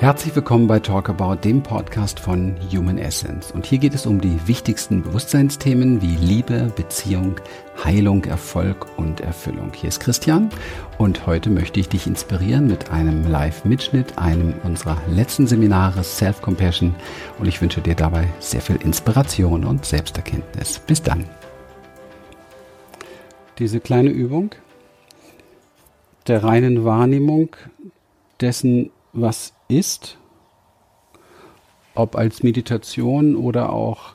Herzlich willkommen bei Talk About, dem Podcast von Human Essence. Und hier geht es um die wichtigsten Bewusstseinsthemen wie Liebe, Beziehung, Heilung, Erfolg und Erfüllung. Hier ist Christian und heute möchte ich dich inspirieren mit einem Live-Mitschnitt, einem unserer letzten Seminare Self-Compassion und ich wünsche dir dabei sehr viel Inspiration und Selbsterkenntnis. Bis dann. Diese kleine Übung der reinen Wahrnehmung dessen, was ist, ob als Meditation oder auch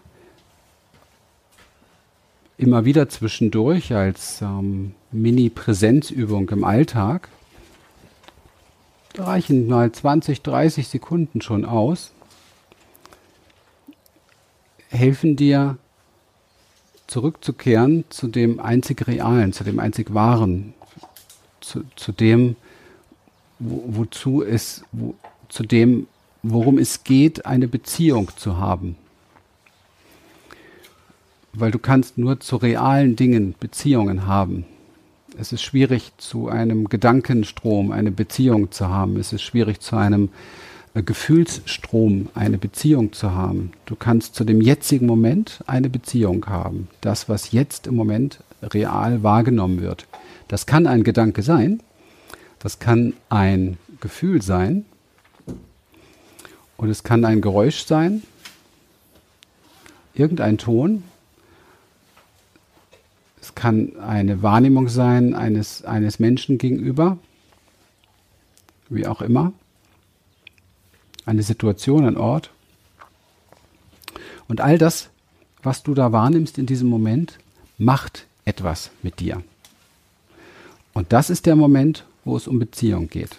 immer wieder zwischendurch als ähm, Mini-Präsenzübung im Alltag, reichen mal 20, 30 Sekunden schon aus, helfen dir zurückzukehren zu dem einzig Realen, zu dem einzig Wahren, zu, zu dem, wo, wozu es, wo, zu dem, worum es geht, eine Beziehung zu haben. Weil du kannst nur zu realen Dingen Beziehungen haben. Es ist schwierig, zu einem Gedankenstrom eine Beziehung zu haben. Es ist schwierig, zu einem äh, Gefühlsstrom eine Beziehung zu haben. Du kannst zu dem jetzigen Moment eine Beziehung haben. Das, was jetzt im Moment real wahrgenommen wird. Das kann ein Gedanke sein, das kann ein Gefühl sein und es kann ein Geräusch sein, irgendein Ton. Es kann eine Wahrnehmung sein eines, eines Menschen gegenüber, wie auch immer. Eine Situation, ein Ort. Und all das, was du da wahrnimmst in diesem Moment, macht etwas mit dir. Und das ist der Moment, wo es um Beziehung geht.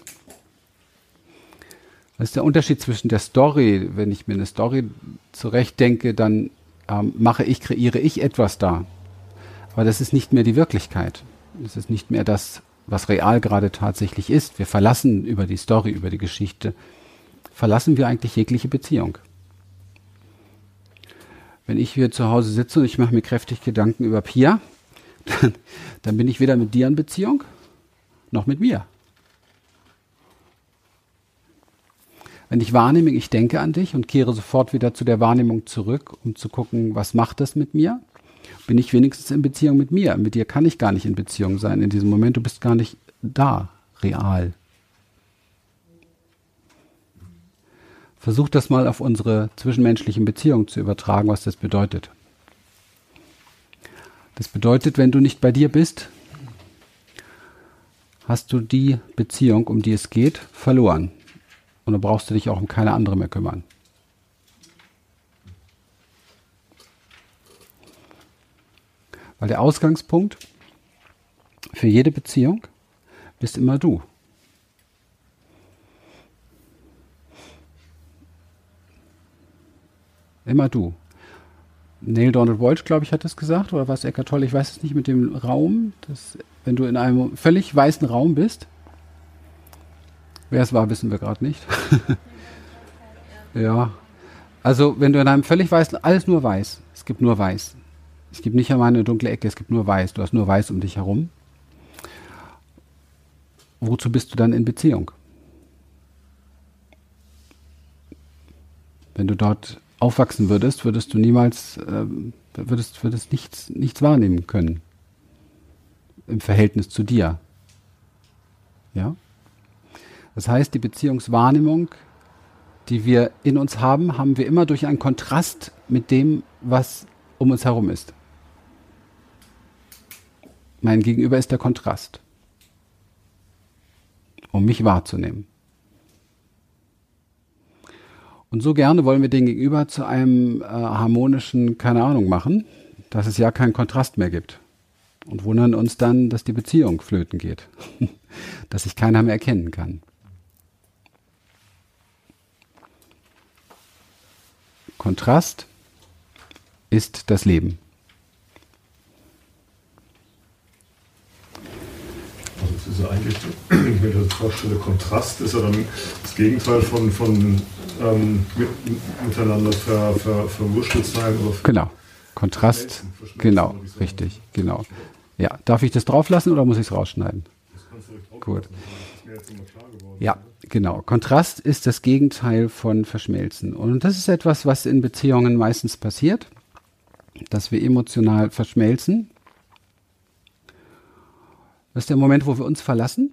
Das ist der Unterschied zwischen der Story. Wenn ich mir eine Story zurechtdenke, dann ähm, mache ich, kreiere ich etwas da. Aber das ist nicht mehr die Wirklichkeit. Das ist nicht mehr das, was real gerade tatsächlich ist. Wir verlassen über die Story, über die Geschichte, verlassen wir eigentlich jegliche Beziehung. Wenn ich hier zu Hause sitze und ich mache mir kräftig Gedanken über Pia, dann, dann bin ich weder mit dir in Beziehung, noch mit mir. Wenn ich wahrnehme, ich denke an dich und kehre sofort wieder zu der Wahrnehmung zurück, um zu gucken, was macht das mit mir, bin ich wenigstens in Beziehung mit mir. Mit dir kann ich gar nicht in Beziehung sein in diesem Moment. Du bist gar nicht da, real. Versuch das mal auf unsere zwischenmenschlichen Beziehungen zu übertragen, was das bedeutet. Das bedeutet, wenn du nicht bei dir bist, hast du die Beziehung, um die es geht, verloren. Und dann brauchst du dich auch um keine andere mehr kümmern. Weil der Ausgangspunkt für jede Beziehung bist immer du. Immer du. Neil Donald Walsh, glaube ich, hat das gesagt, oder was Eckart Tolle, ich weiß es nicht, mit dem Raum, dass, wenn du in einem völlig weißen Raum bist, wer es war, wissen wir gerade nicht. ja, also wenn du in einem völlig weißen, alles nur weiß, es gibt nur weiß. Es gibt nicht einmal eine dunkle Ecke, es gibt nur weiß, du hast nur weiß um dich herum. Wozu bist du dann in Beziehung? Wenn du dort aufwachsen würdest, würdest du niemals, äh, würdest, würdest nichts, nichts wahrnehmen können im Verhältnis zu dir. Ja? Das heißt, die Beziehungswahrnehmung, die wir in uns haben, haben wir immer durch einen Kontrast mit dem, was um uns herum ist. Mein Gegenüber ist der Kontrast, um mich wahrzunehmen. Und so gerne wollen wir den Gegenüber zu einem äh, harmonischen, keine Ahnung, machen, dass es ja keinen Kontrast mehr gibt. Und wundern uns dann, dass die Beziehung flöten geht, dass sich keiner mehr erkennen kann. Kontrast ist das Leben. Also es ist eigentlich, wenn vorstelle, Kontrast ist ja dann das Gegenteil von, von ähm, mit, miteinander ver, ver, verwurschtelt sein. Oder genau, Kontrast, genau, richtig, genau. Ja, darf ich das drauflassen oder muss ich es rausschneiden? Das kannst du Gut. Ja, genau. Kontrast ist das Gegenteil von Verschmelzen. Und das ist etwas, was in Beziehungen meistens passiert, dass wir emotional verschmelzen. Das ist der Moment, wo wir uns verlassen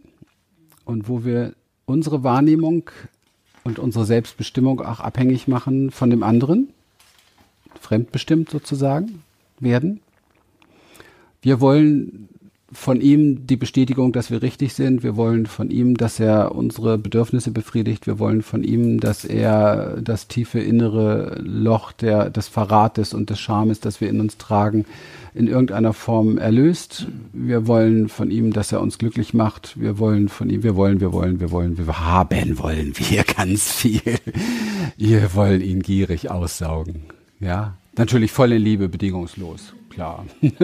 und wo wir unsere Wahrnehmung und unsere Selbstbestimmung auch abhängig machen von dem anderen, fremdbestimmt sozusagen werden. Wir wollen von ihm die Bestätigung, dass wir richtig sind. Wir wollen von ihm, dass er unsere Bedürfnisse befriedigt. Wir wollen von ihm, dass er das tiefe innere Loch der, des Verrates und des Schames, das wir in uns tragen, in irgendeiner Form erlöst. Wir wollen von ihm, dass er uns glücklich macht. Wir wollen von ihm, wir wollen, wir wollen, wir wollen, wir haben wollen wir ganz viel. Wir wollen ihn gierig aussaugen. Ja, natürlich voll in Liebe, bedingungslos, klar.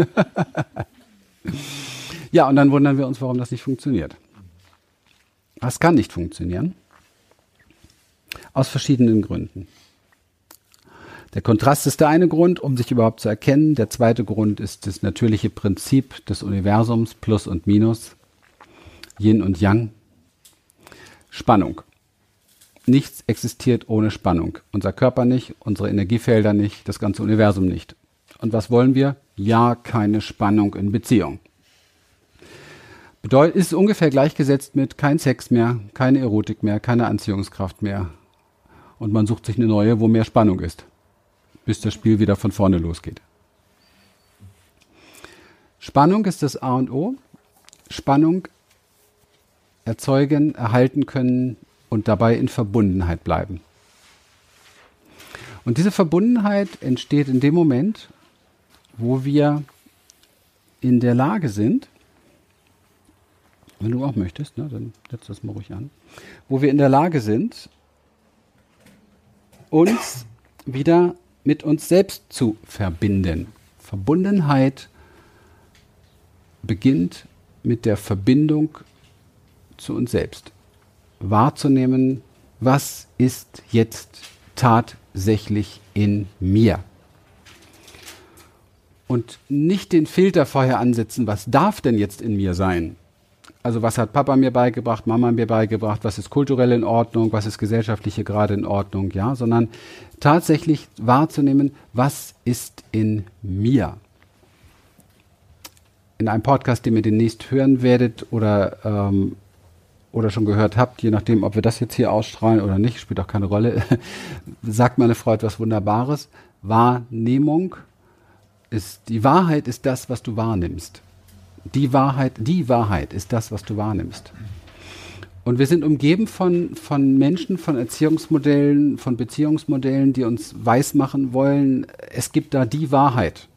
ja, und dann wundern wir uns, warum das nicht funktioniert. Das kann nicht funktionieren. Aus verschiedenen Gründen. Der Kontrast ist der eine Grund, um sich überhaupt zu erkennen. Der zweite Grund ist das natürliche Prinzip des Universums, Plus und Minus, Yin und Yang. Spannung. Nichts existiert ohne Spannung. Unser Körper nicht, unsere Energiefelder nicht, das ganze Universum nicht. Und was wollen wir? Ja, keine Spannung in Beziehung. Bedeutet, ist ungefähr gleichgesetzt mit kein Sex mehr, keine Erotik mehr, keine Anziehungskraft mehr. Und man sucht sich eine neue, wo mehr Spannung ist bis das Spiel wieder von vorne losgeht. Spannung ist das A und O. Spannung erzeugen, erhalten können und dabei in Verbundenheit bleiben. Und diese Verbundenheit entsteht in dem Moment, wo wir in der Lage sind, wenn du auch möchtest, ne, dann setz das mal ruhig an, wo wir in der Lage sind, uns wieder mit uns selbst zu verbinden. Verbundenheit beginnt mit der Verbindung zu uns selbst. Wahrzunehmen, was ist jetzt tatsächlich in mir. Und nicht den Filter vorher ansetzen, was darf denn jetzt in mir sein, also was hat Papa mir beigebracht, Mama mir beigebracht, was ist kulturell in Ordnung, was ist gesellschaftliche gerade in Ordnung, ja, sondern tatsächlich wahrzunehmen, was ist in mir. In einem Podcast, den ihr demnächst hören werdet oder, ähm, oder schon gehört habt, je nachdem, ob wir das jetzt hier ausstrahlen oder nicht, spielt auch keine Rolle, sagt meine Frau etwas Wunderbares. Wahrnehmung ist, die Wahrheit ist das, was du wahrnimmst. Die Wahrheit, die Wahrheit ist das, was du wahrnimmst. Und wir sind umgeben von, von Menschen, von Erziehungsmodellen, von Beziehungsmodellen, die uns weismachen wollen, es gibt da die Wahrheit.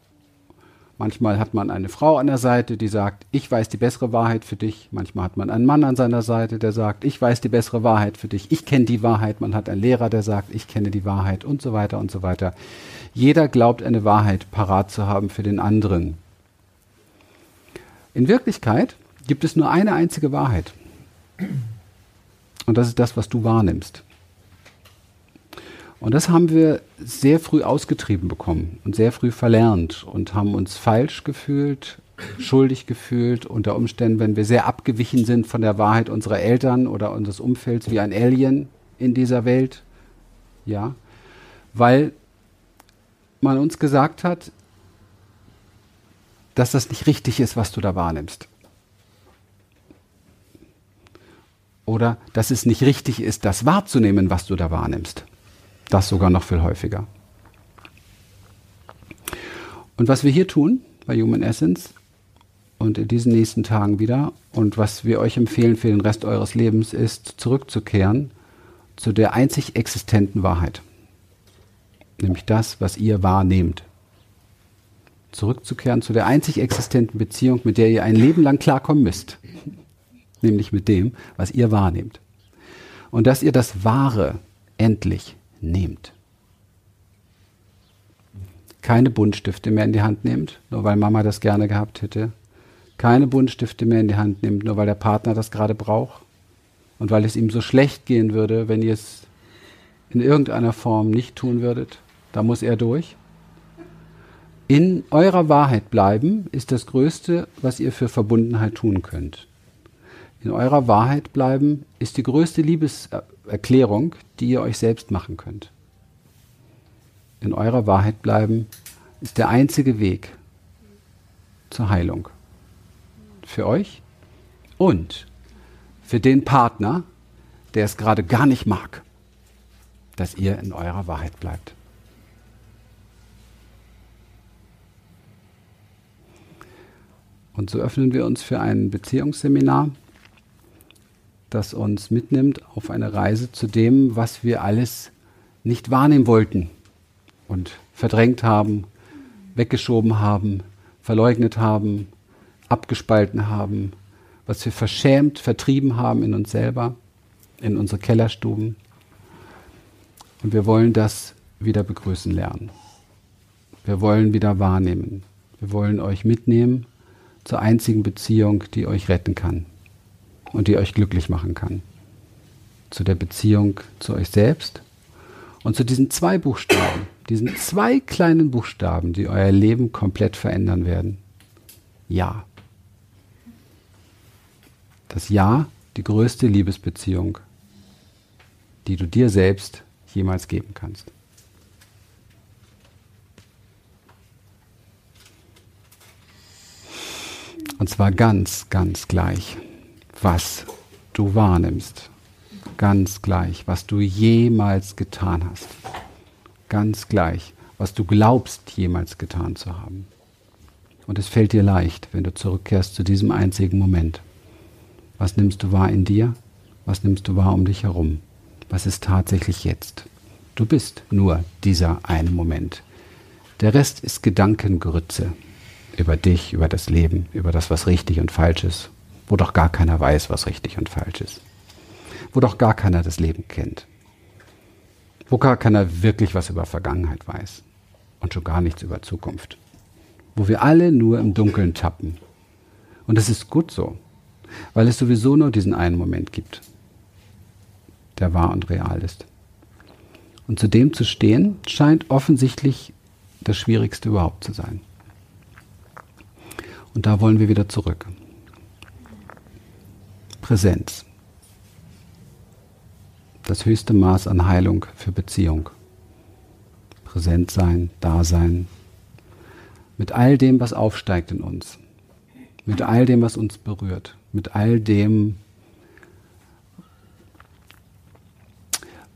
Manchmal hat man eine Frau an der Seite, die sagt, ich weiß die bessere Wahrheit für dich. Manchmal hat man einen Mann an seiner Seite, der sagt, ich weiß die bessere Wahrheit für dich. Ich kenne die Wahrheit. Man hat einen Lehrer, der sagt, ich kenne die Wahrheit und so weiter und so weiter. Jeder glaubt, eine Wahrheit parat zu haben für den anderen. In Wirklichkeit gibt es nur eine einzige Wahrheit. Und das ist das, was du wahrnimmst. Und das haben wir sehr früh ausgetrieben bekommen und sehr früh verlernt und haben uns falsch gefühlt, schuldig gefühlt, unter Umständen, wenn wir sehr abgewichen sind von der Wahrheit unserer Eltern oder unseres Umfelds, wie ein Alien in dieser Welt. Ja, weil man uns gesagt hat, dass das nicht richtig ist, was du da wahrnimmst. Oder dass es nicht richtig ist, das wahrzunehmen, was du da wahrnimmst. Das sogar noch viel häufiger. Und was wir hier tun bei Human Essence und in diesen nächsten Tagen wieder und was wir euch empfehlen für den Rest eures Lebens ist, zurückzukehren zu der einzig existenten Wahrheit. Nämlich das, was ihr wahrnehmt zurückzukehren zu der einzig existenten Beziehung, mit der ihr ein Leben lang klarkommen müsst. Nämlich mit dem, was ihr wahrnehmt. Und dass ihr das Wahre endlich nehmt. Keine Buntstifte mehr in die Hand nehmt, nur weil Mama das gerne gehabt hätte. Keine Buntstifte mehr in die Hand nehmt, nur weil der Partner das gerade braucht. Und weil es ihm so schlecht gehen würde, wenn ihr es in irgendeiner Form nicht tun würdet. Da muss er durch in eurer Wahrheit bleiben ist das Größte, was ihr für Verbundenheit tun könnt. In eurer Wahrheit bleiben ist die größte Liebeserklärung, die ihr euch selbst machen könnt. In eurer Wahrheit bleiben ist der einzige Weg zur Heilung. Für euch und für den Partner, der es gerade gar nicht mag, dass ihr in eurer Wahrheit bleibt. Und so öffnen wir uns für ein Beziehungsseminar, das uns mitnimmt auf eine Reise zu dem, was wir alles nicht wahrnehmen wollten und verdrängt haben, weggeschoben haben, verleugnet haben, abgespalten haben, was wir verschämt vertrieben haben in uns selber, in unsere Kellerstuben. Und wir wollen das wieder begrüßen lernen. Wir wollen wieder wahrnehmen. Wir wollen euch mitnehmen zur einzigen Beziehung, die euch retten kann und die euch glücklich machen kann. Zu der Beziehung zu euch selbst und zu diesen zwei Buchstaben, diesen zwei kleinen Buchstaben, die euer Leben komplett verändern werden. Ja. Das Ja, die größte Liebesbeziehung, die du dir selbst jemals geben kannst. Und zwar ganz, ganz gleich, was du wahrnimmst. Ganz gleich, was du jemals getan hast. Ganz gleich, was du glaubst jemals getan zu haben. Und es fällt dir leicht, wenn du zurückkehrst zu diesem einzigen Moment. Was nimmst du wahr in dir? Was nimmst du wahr um dich herum? Was ist tatsächlich jetzt? Du bist nur dieser eine Moment. Der Rest ist Gedankengrütze über dich, über das Leben, über das, was richtig und falsch ist, wo doch gar keiner weiß, was richtig und falsch ist, wo doch gar keiner das Leben kennt, wo gar keiner wirklich was über Vergangenheit weiß und schon gar nichts über Zukunft, wo wir alle nur im Dunkeln tappen. Und es ist gut so, weil es sowieso nur diesen einen Moment gibt, der wahr und real ist. Und zu dem zu stehen, scheint offensichtlich das Schwierigste überhaupt zu sein. Und da wollen wir wieder zurück. Präsenz. Das höchste Maß an Heilung für Beziehung. Präsent sein, da sein. Mit all dem, was aufsteigt in uns. Mit all dem, was uns berührt. Mit all dem,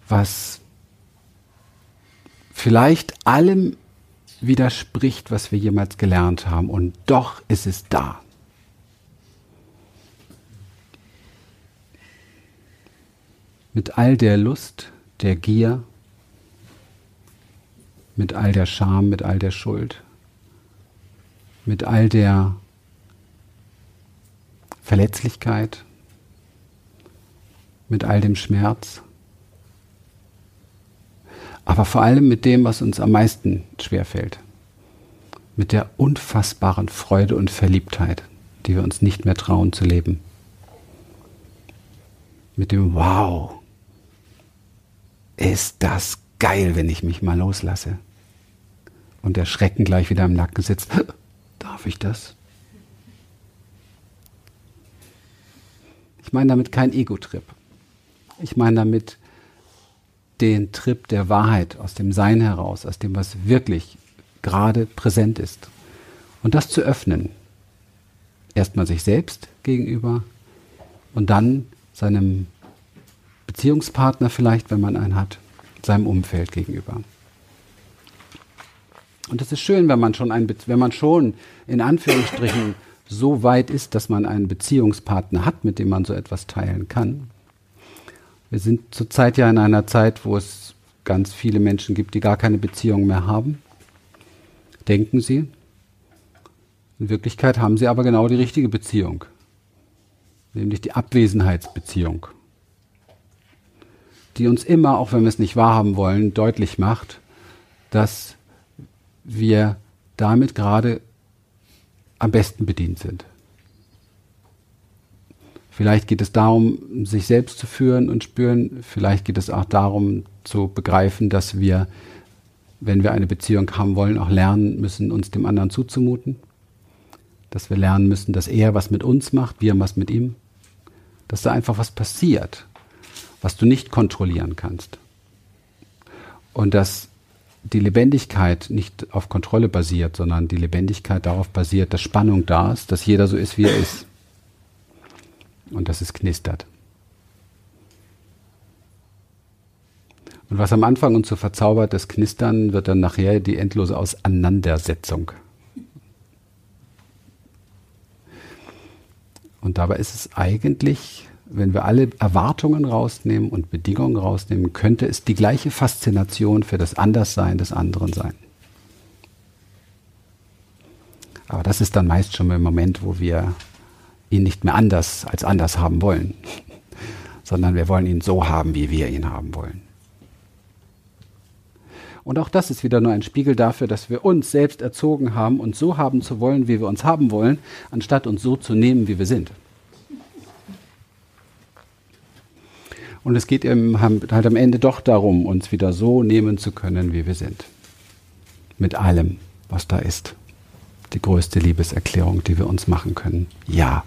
was vielleicht allem widerspricht, was wir jemals gelernt haben. Und doch ist es da. Mit all der Lust, der Gier, mit all der Scham, mit all der Schuld, mit all der Verletzlichkeit, mit all dem Schmerz, aber vor allem mit dem, was uns am meisten schwerfällt. Mit der unfassbaren Freude und Verliebtheit, die wir uns nicht mehr trauen zu leben. Mit dem Wow, ist das geil, wenn ich mich mal loslasse. Und der Schrecken gleich wieder im Nacken sitzt. Darf ich das? Ich meine damit kein Ego-Trip. Ich meine damit den Trip der Wahrheit aus dem Sein heraus, aus dem, was wirklich gerade präsent ist. Und das zu öffnen. Erstmal sich selbst gegenüber und dann seinem Beziehungspartner vielleicht, wenn man einen hat, seinem Umfeld gegenüber. Und es ist schön, wenn man schon ein, wenn man schon in Anführungsstrichen so weit ist, dass man einen Beziehungspartner hat, mit dem man so etwas teilen kann. Wir sind zurzeit ja in einer Zeit, wo es ganz viele Menschen gibt, die gar keine Beziehung mehr haben. Denken sie. In Wirklichkeit haben sie aber genau die richtige Beziehung, nämlich die Abwesenheitsbeziehung, die uns immer, auch wenn wir es nicht wahrhaben wollen, deutlich macht, dass wir damit gerade am besten bedient sind. Vielleicht geht es darum, sich selbst zu führen und spüren. Vielleicht geht es auch darum, zu begreifen, dass wir, wenn wir eine Beziehung haben wollen, auch lernen müssen, uns dem anderen zuzumuten. Dass wir lernen müssen, dass er was mit uns macht, wir was mit ihm. dass da einfach was passiert, was du nicht kontrollieren kannst. Und dass die Lebendigkeit nicht auf Kontrolle basiert, sondern die Lebendigkeit darauf basiert, dass Spannung da ist, dass jeder so ist, wie er ist. Und dass es knistert. Und was am Anfang uns so verzaubert, das Knistern, wird dann nachher die endlose Auseinandersetzung. Und dabei ist es eigentlich, wenn wir alle Erwartungen rausnehmen und Bedingungen rausnehmen, könnte es die gleiche Faszination für das Anderssein des anderen sein. Aber das ist dann meist schon im Moment, wo wir ihn nicht mehr anders als anders haben wollen, sondern wir wollen ihn so haben, wie wir ihn haben wollen. Und auch das ist wieder nur ein Spiegel dafür, dass wir uns selbst erzogen haben, uns so haben zu wollen, wie wir uns haben wollen, anstatt uns so zu nehmen, wie wir sind. Und es geht eben halt am Ende doch darum, uns wieder so nehmen zu können, wie wir sind. Mit allem, was da ist. Die größte Liebeserklärung, die wir uns machen können. Ja,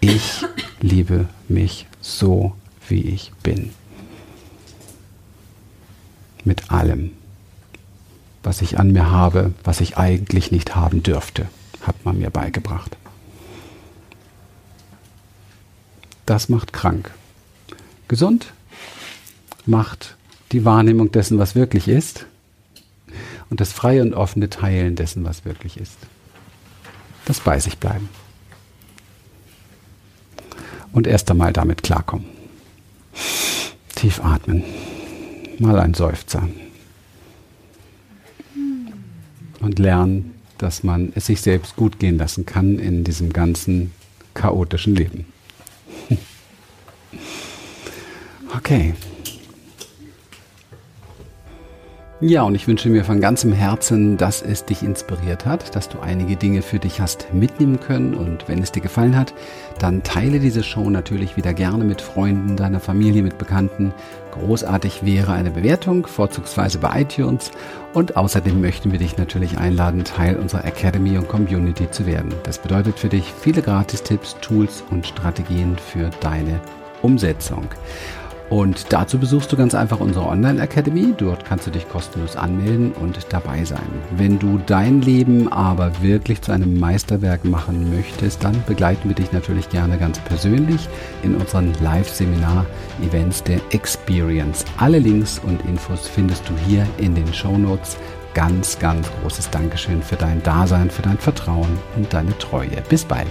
ich liebe mich so, wie ich bin. Mit allem was ich an mir habe, was ich eigentlich nicht haben dürfte, hat man mir beigebracht. Das macht krank. Gesund macht die Wahrnehmung dessen, was wirklich ist und das freie und offene Teilen dessen, was wirklich ist. Das bei sich bleiben. Und erst einmal damit klarkommen. Tief atmen. Mal ein Seufzer und lernen, dass man es sich selbst gut gehen lassen kann in diesem ganzen chaotischen Leben. Okay. Ja, und ich wünsche mir von ganzem Herzen, dass es dich inspiriert hat, dass du einige Dinge für dich hast mitnehmen können. Und wenn es dir gefallen hat, dann teile diese Show natürlich wieder gerne mit Freunden, deiner Familie, mit Bekannten. Großartig wäre eine Bewertung, vorzugsweise bei iTunes. Und außerdem möchten wir dich natürlich einladen, Teil unserer Academy und Community zu werden. Das bedeutet für dich viele Gratistipps, Tools und Strategien für deine Umsetzung. Und dazu besuchst du ganz einfach unsere Online Academy. Dort kannst du dich kostenlos anmelden und dabei sein. Wenn du dein Leben aber wirklich zu einem Meisterwerk machen möchtest, dann begleiten wir dich natürlich gerne ganz persönlich in unseren Live-Seminar-Events der Experience. Alle Links und Infos findest du hier in den Show Notes. Ganz, ganz großes Dankeschön für dein Dasein, für dein Vertrauen und deine Treue. Bis bald.